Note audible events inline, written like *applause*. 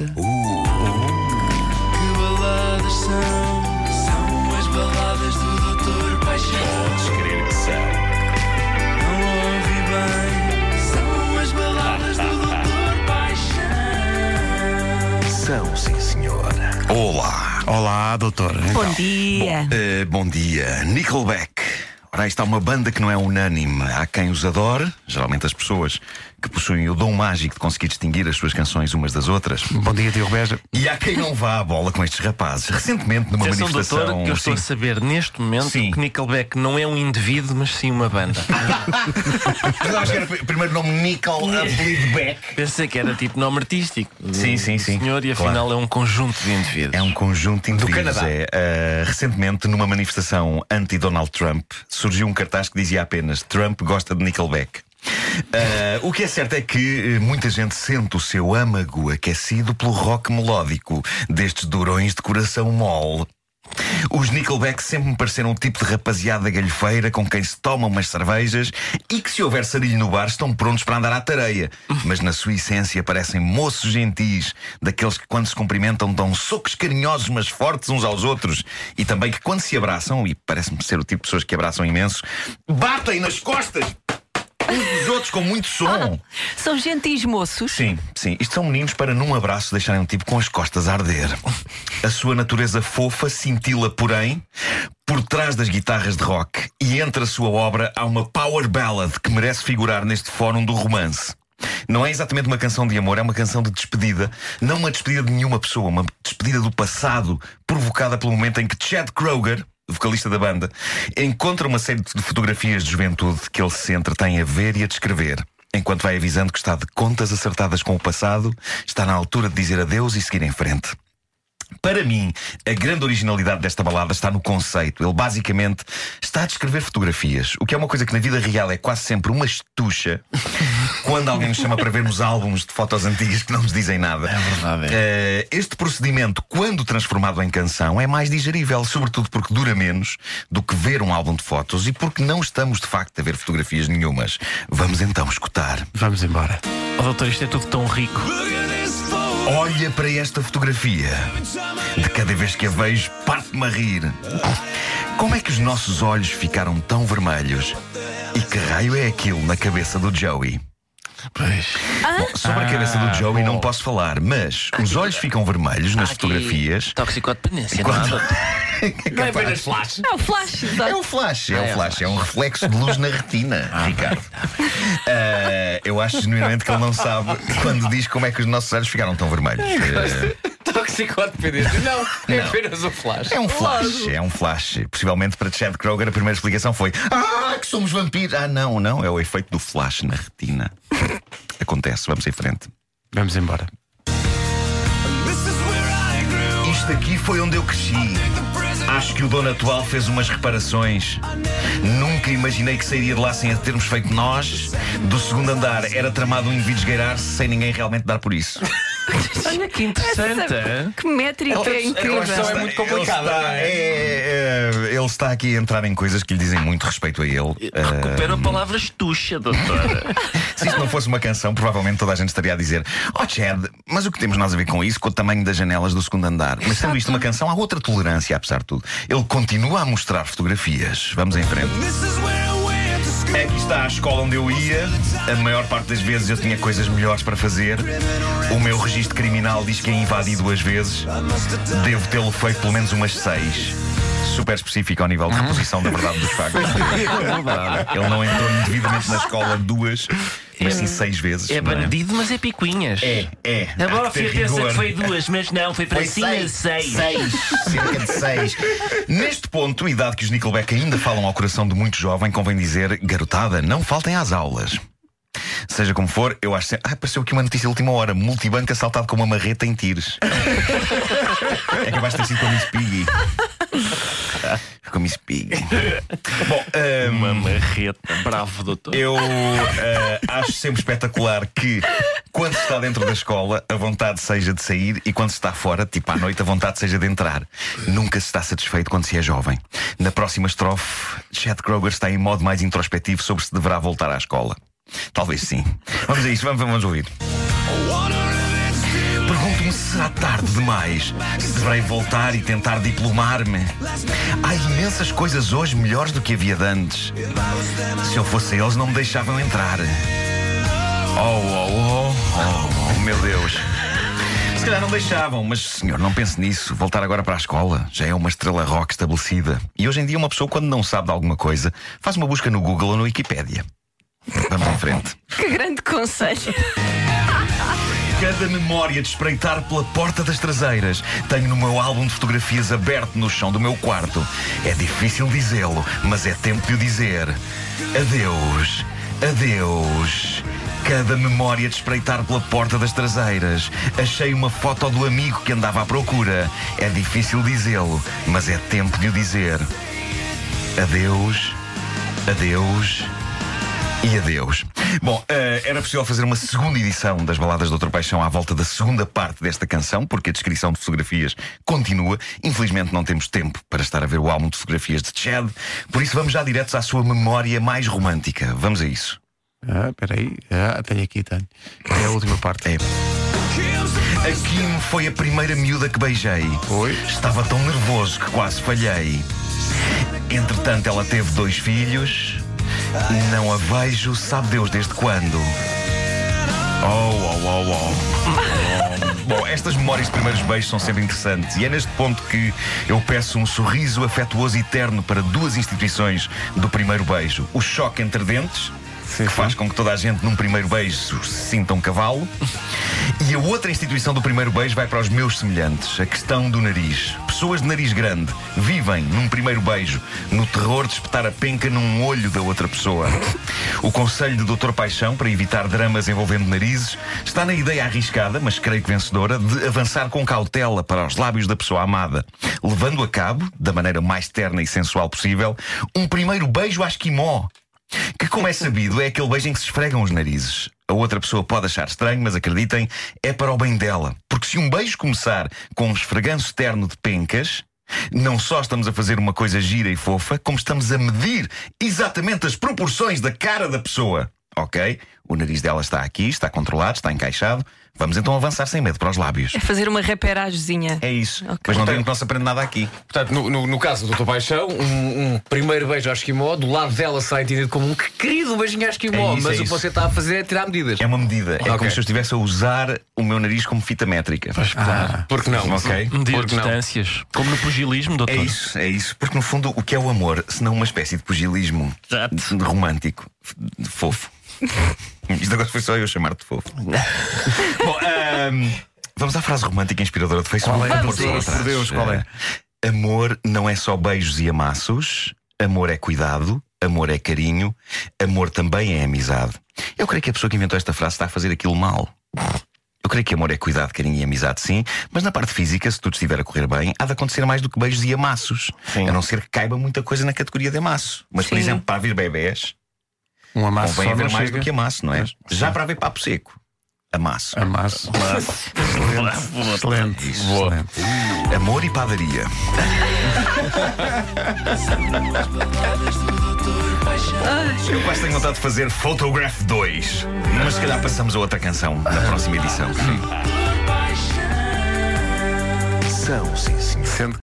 esta. Que baladas são? São as baladas do Doutor Paixão. Podes crer que são. Não ouvi bem. São as baladas do Doutor Paixão. São, sim, senhor. Olá. Olá, doutor. Então, Bom dia. Eh, bom dia. Nickelback. Ora, está uma banda que não é unânime. Há quem os adore, geralmente as pessoas que possuem o dom mágico de conseguir distinguir as suas canções umas das outras. Bom dia, Diogo Beja. E há quem não vá à bola com estes rapazes. Recentemente, numa Atenção, manifestação. doutor, que eu estou a saber neste momento Sim. que Nickelback não é um indivíduo, mas sim uma banda. *laughs* Mas acho que era o primeiro nome Nickel, apelido Beck. Pensei que era tipo nome artístico. do Sim, sim, sim. Senhor, e Claro. afinal é um conjunto de indivíduos. É um conjunto de indivíduos. Canadá. É, uh, recentemente, numa manifestação anti-Donald Trump, surgiu um cartaz que dizia apenas Trump gosta de Nickelback. Uh, o que é certo é que uh, muita gente sente o seu âmago aquecido pelo rock melódico destes durões de coração mole. Os Nickelback sempre me pareceram o tipo de rapaziada galhofeira com quem se tomam umas cervejas e que, se houver sarilho no bar, estão prontos para andar à tareia. *laughs* Mas na sua essência parecem moços gentis, daqueles que, quando se cumprimentam, dão socos carinhosos, mas fortes uns aos outros. E também que, quando se abraçam, e parece-me ser o tipo de pessoas que abraçam imenso, batem nas costas uns dos outros com muito som. São gentis moços. Sim, sim. Isto são meninos para num abraço deixarem um tipo com as costas a arder. A sua natureza fofa cintila, porém, por trás das guitarras de rock e entre a sua obra há uma power ballad que merece figurar neste fórum do romance. Não é exatamente uma canção de amor, é uma canção de despedida. Não uma despedida de nenhuma pessoa, uma despedida do passado, provocada pelo momento em que Chad Kroger, vocalista da banda, encontra uma série de fotografias de juventude que ele se entretém a ver e a descrever. Enquanto vai avisando que está de contas acertadas com o passado, está na altura de dizer adeus e seguir em frente. Para mim, a grande originalidade desta balada está no conceito. Ele basicamente está a descrever fotografias, o que é uma coisa que na vida real é quase sempre uma estucha *laughs* quando alguém nos chama para vermos álbuns de fotos antigas que não nos dizem nada. É verdade, este procedimento, quando transformado em canção, é mais digerível, sobretudo porque dura menos do que ver um álbum de fotos e porque não estamos de facto a ver fotografias nenhumas. Vamos então escutar. Vamos embora. Oh, doutor, isto é tudo tão rico. Olha para esta fotografia. De cada vez que a vejo, parte-me a rir. Como é que os nossos olhos ficaram tão vermelhos? E que raio é aquilo na cabeça do Joey? Pois. Bom, sobre a cabeça do Joey não posso falar, mas os olhos ficam vermelhos nas fotografias. Toxicodependência, Quando- é? *laughs* Não é apenas flash. É o flash. É um flash, é Ah, um é flash, é um reflexo de luz na retina, Ricardo. Ah, eu acho genuinamente que ele não sabe quando diz como é que os nossos olhos ficaram tão vermelhos. Ah, Toxicodependência. Não, é apenas um flash. É um flash, é um flash. Possivelmente para Chad Kroger a primeira explicação foi: Ah, que somos vampiros! Ah, não, não, é o efeito do flash na retina. Acontece, vamos em frente. Vamos embora. Isto aqui foi onde eu cresci. Acho que o dono atual fez umas reparações. Nunca imaginei que sairia de lá sem a termos feito nós. Do segundo andar era tramado um indivíduo esgueirar-se sem ninguém realmente dar por isso. Olha que interessante. hein? Que métrica é incrível. questão é muito complicada, está, é? é, é, ele está aqui a entrar em coisas que lhe dizem muito respeito a ele. Recupera a palavra estucha, doutora. *laughs* Se isto não fosse uma canção, provavelmente toda a gente estaria a dizer: Oh Chad, mas o que temos nós a ver com isso, com o tamanho das janelas do segundo andar? Mas sendo isto uma canção, há outra tolerância, apesar de tudo. Ele continua a mostrar fotografias. Vamos em frente. Aqui está a escola onde eu ia. A maior parte das vezes eu tinha coisas melhores para fazer. O meu registro criminal diz que a invadi duas vezes. Devo tê-lo feito pelo menos umas seis. Super específico ao nível de reposição da verdade dos factos. Ele não entrou indevidamente na escola duas, mas sim seis vezes. É não bandido, mas é picuinhas. É, é. A Há bola que ter pensa rigor. que foi duas, mas não, foi para cima seis. seis. Seis. Cerca de seis. Neste ponto, e dado que os Nickelback ainda falam ao coração de muito jovem, convém dizer: garotada, não faltem às aulas. Seja como for, eu acho sempre. Ah, apareceu aqui uma notícia de última hora: multibanco assaltado com uma marreta em Tires. *laughs* é capaz de ter sido com a Miss Piggy. Com a Miss Piggy. *laughs* Bom, ahm, Uma marreta. Bravo, doutor. eu ah, acho sempre espetacular que quando se está dentro da escola a vontade seja de sair e quando se está fora, tipo à noite, a vontade seja de entrar. Nunca se está satisfeito quando se é jovem. Na próxima estrofe, Chad Kroger está em modo mais introspectivo sobre se deverá voltar à escola. Talvez sim. Vamos a isto, vamos, vamos ouvir. Pergunto-me se será tarde demais. Se deverei voltar e tentar diplomar-me. Há imensas coisas hoje melhores do que havia de antes. Se eu fosse eles, não me deixavam entrar. Oh, oh, oh, oh, oh, meu Deus. Se calhar não deixavam, mas senhor, não pense nisso. Voltar agora para a escola já é uma estrela rock estabelecida. E hoje em dia, uma pessoa, quando não sabe de alguma coisa, faz uma busca no Google ou no Wikipédia. Vamos em frente. *laughs* Que grande conselho. *laughs* Cada memória de espreitar pela porta das traseiras tenho no meu álbum de fotografias aberto no chão do meu quarto. É difícil dizê-lo, mas é tempo de o dizer. Adeus, adeus. Cada memória de espreitar pela porta das traseiras. Achei uma foto do amigo que andava à procura. É difícil dizê-lo, mas é tempo de o dizer. Adeus, adeus e adeus. Bom, eh, era possível fazer uma segunda edição das Baladas do Doutor Paixão à volta da segunda parte desta canção, porque a descrição de fotografias continua. Infelizmente não temos tempo para estar a ver o álbum de fotografias de Chad, por isso vamos já diretos à sua memória mais romântica. Vamos a isso. Ah, espera aí. Ah, tenho aqui, tenho. É a última parte. É. A Kim foi a primeira miúda que beijei. Oi? Estava tão nervoso que quase falhei. Entretanto, ela teve dois filhos. Não a vejo, sabe Deus desde quando. Oh, oh, oh, oh. *laughs* Bom, estas memórias de primeiros beijos são sempre interessantes e é neste ponto que eu peço um sorriso afetuoso e eterno para duas instituições do primeiro beijo: o choque entre dentes, Sim, que sim. faz com que toda a gente num primeiro beijo se sinta um cavalo, e a outra instituição do primeiro beijo vai para os meus semelhantes: a questão do nariz. Pessoas de nariz grande vivem num primeiro beijo no terror de espetar a penca num olho da outra pessoa. O conselho do Dr. Paixão para evitar dramas envolvendo narizes está na ideia arriscada, mas creio que vencedora, de avançar com cautela para os lábios da pessoa amada, levando a cabo, da maneira mais terna e sensual possível, um primeiro beijo à esquimó. Que, como é sabido, é aquele beijo em que se esfregam os narizes. A outra pessoa pode achar estranho, mas acreditem, é para o bem dela. Porque se um beijo começar com um esfreganço terno de pencas, não só estamos a fazer uma coisa gira e fofa, como estamos a medir exatamente as proporções da cara da pessoa. Ok? O nariz dela está aqui, está controlado, está encaixado. Vamos então avançar sem medo para os lábios. É fazer uma reperagemzinha. É isso. Ok. Mas não digam que não se aprende nada aqui. Portanto, no, no, no caso do Dr. Paixão, um, um primeiro beijo ao esquimó, do lado dela será entendido como um que querido beijinho ao esquimó, É isso, mas é o que você está a fazer é tirar medidas. É uma medida. É Ok. como se eu estivesse a usar o meu nariz como fita métrica. Ah, Porque não? Ok. Medir Porque não? distâncias. Como no pugilismo, doutor. É isso, é isso. Porque no fundo, o que é o amor, se não uma espécie de pugilismo romântico, de fofo. *laughs* Isto agora foi só eu chamar-te fofo. *laughs* Bom, ahm, vamos à frase romântica inspiradora de Facebook. Qual é? Vamos Por Deus, atrás. por Deus, qual é? Eh, Amor não é só beijos e amassos. Amor é cuidado. Amor é carinho. Amor também é amizade. Eu creio que a pessoa que inventou esta frase está a fazer aquilo mal. Eu creio que amor é cuidado, carinho e amizade, sim, mas na parte física, se tudo estiver a correr bem, há de acontecer mais do que beijos e amassos. Sim. A não ser que caiba muita coisa na categoria de amasso. Mas, por Sim. exemplo, para haver bebés, Um amasso convém só haver não mais chega. do que amasso, não é? Mas, Já sim. para haver papo seco. Amasso. Amasso. *laughs* Excelente. Excelente. Excelente. Amor e padaria. *laughs* Eu quase tenho vontade de fazer Photograph 2. Mas se calhar passamos a outra canção na próxima edição. São, sim, senhor. Sendo